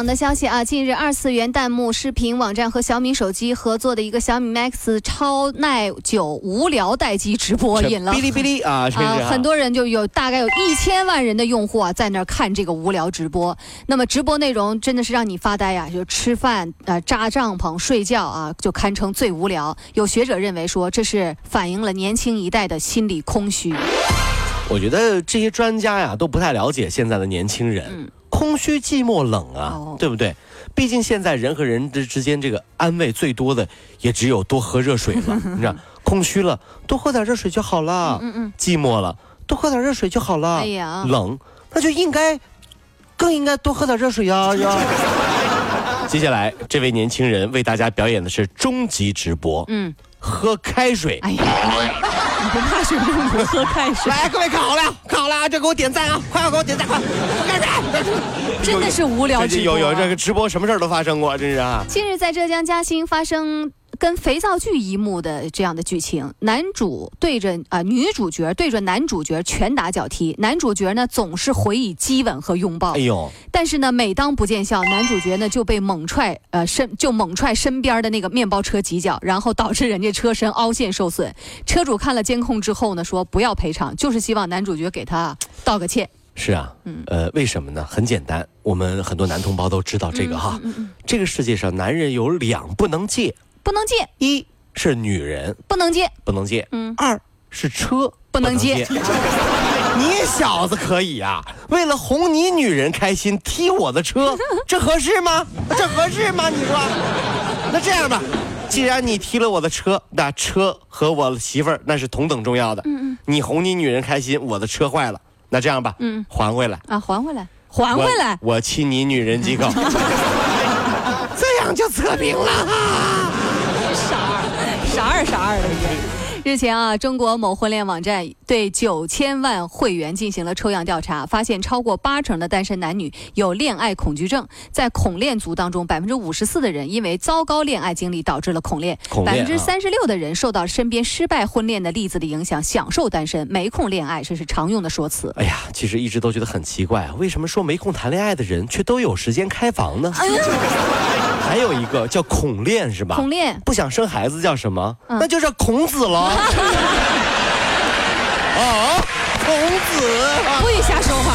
网的消息啊，近日二次元弹幕视频网站和小米手机合作的一个小米 Max 超耐久无聊待机直播，引了哔哩哔哩 啊，啊很多人就有大概有一千万人的用户啊，在那儿看这个无聊直播。那么直播内容真的是让你发呆呀、就吃饭、呃扎帐篷、睡觉啊，就堪称最无聊。有学者认为说，这是反映了年轻一代的心理空虚。我觉得这些专家呀都不太了解现在的年轻人，空虚、寂寞、冷啊，对不对？毕竟现在人和人之之间这个安慰最多的也只有多喝热水了，你知道，空虚了多喝点热水就好了，嗯嗯，寂寞了多喝点热水就好了，哎呀冷那就应该更应该多喝点热水呀 呀。接下来，这位年轻人为大家表演的是终极直播，嗯，喝开水。哎呀，你不怕水中毒喝开水？来，各位看好了，看好了啊，就给我点赞啊！快要给我点赞，快！干啥？真的是无聊直播、啊。有有这个直播，什么事儿都发生过，真是啊！近日，在浙江嘉兴发生跟肥皂剧一幕的这样的剧情，男主对着啊、女主角对着男主角拳打脚踢，男主角呢总是回以激吻和拥抱哎，呦，但是呢，每当不见效，男主角呢就被猛踹呃身就猛踹身边的那个面包车几脚，然后导致人家车身凹陷受损。车主看了监控之后呢，说不要赔偿，就是希望男主角给他道个歉。是啊，嗯呃，为什么呢？很简单，我们很多男同胞都知道这个哈。嗯嗯这个世界上，男人有两不能借，不能借，一是女人不能借，不能借，嗯二是车不能借你小子可以啊！为了哄你女人开心，踢我的车，这合适吗？这合适吗？你说？那这样吧，既然你踢了我的车，那车和我媳妇儿那是同等重要的。嗯嗯。你哄你女人开心，我的车坏了，那这样吧，嗯，还回来，啊，还回来，还回来。我，亲你女人几口，这样就测评了。傻二，啥二傻二的人。日前啊，中国某婚恋网站对九千万会员进行了抽样调查，发现超过八成的单身男女有恋爱恐惧症。在恐恋族当中，百分之五十四的人因为糟糕恋爱经历导致了恐恋，百分之三十六的人受到身边失败婚恋的例子的影响，享受单身，没空恋爱，这是常用的说辞。哎呀，其实一直都觉得很奇怪啊，为什么说没空谈恋爱的人却都有时间开房呢？还有一个叫恐恋是吧？恐恋不想生孩子叫什么？嗯那就叫孔子了。啊，孔子。不许瞎说话。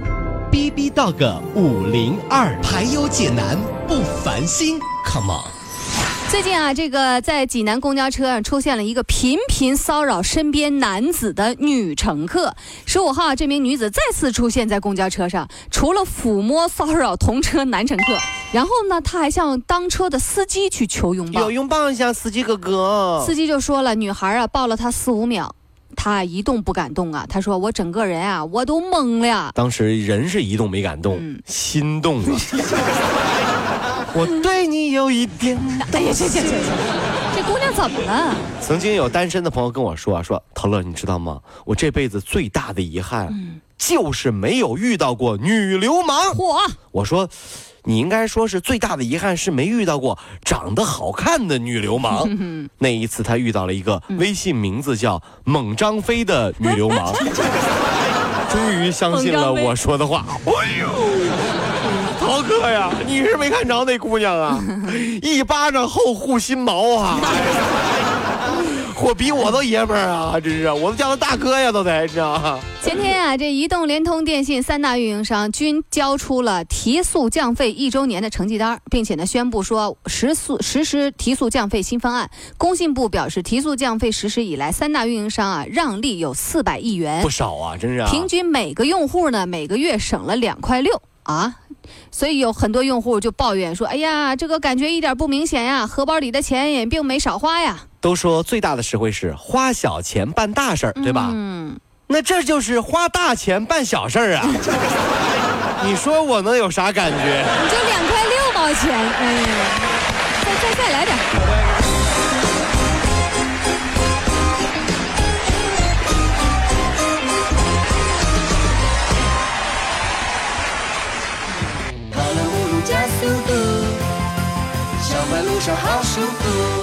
B B 到个五零二，排忧解难不烦心，Come on。最近啊，这个在济南公交车上出现了一个频频骚扰身边男子的女乘客。十五号啊，这名女子再次出现在公交车上，除了抚摸骚扰同车男乘客，然后呢，她还向当车的司机去求拥抱有。拥抱一下司机哥哥。司机就说了，女孩啊抱了他四五秒，他一动不敢动啊。他说我整个人啊我都懵了。当时人是一动没敢动，嗯心动了。我对你有一点。哎呀，行行行行，这姑娘怎么了？曾经有单身的朋友跟我说啊，说陶乐，你知道吗？我这辈子最大的遗憾，嗯就是没有遇到过女流氓。嚯！我说，你应该说是最大的遗憾是没遇到过长得好看的女流氓。那一次他遇到了一个微信名字叫猛张飞的女流氓，终于相信了我说的话。哎呦！陶哥呀，你是没看着那姑娘啊，一巴掌后护心毛啊！我比我都爷们儿啊！真是，我都叫他大哥呀，都得，你知道吗？前天啊，这移动、联通、电信三大运营商均交出了提速降费一周年的成绩单，并且呢宣布说实速实施提速降费新方案。工信部表示，提速降费实施以来，三大运营商啊让利有四百亿元不，少啊，真是、啊。平均每个用户呢每个月省了两块六啊。所以有很多用户就抱怨说：“哎呀，这个感觉一点不明显呀，荷包里的钱也并没少花呀。都说最大的实惠是花小钱办大事儿，对吧？嗯，那这就是花大钱办小事儿啊！你说我能有啥感觉？你就两块六毛钱，哎呀，再再再来点说好舒服。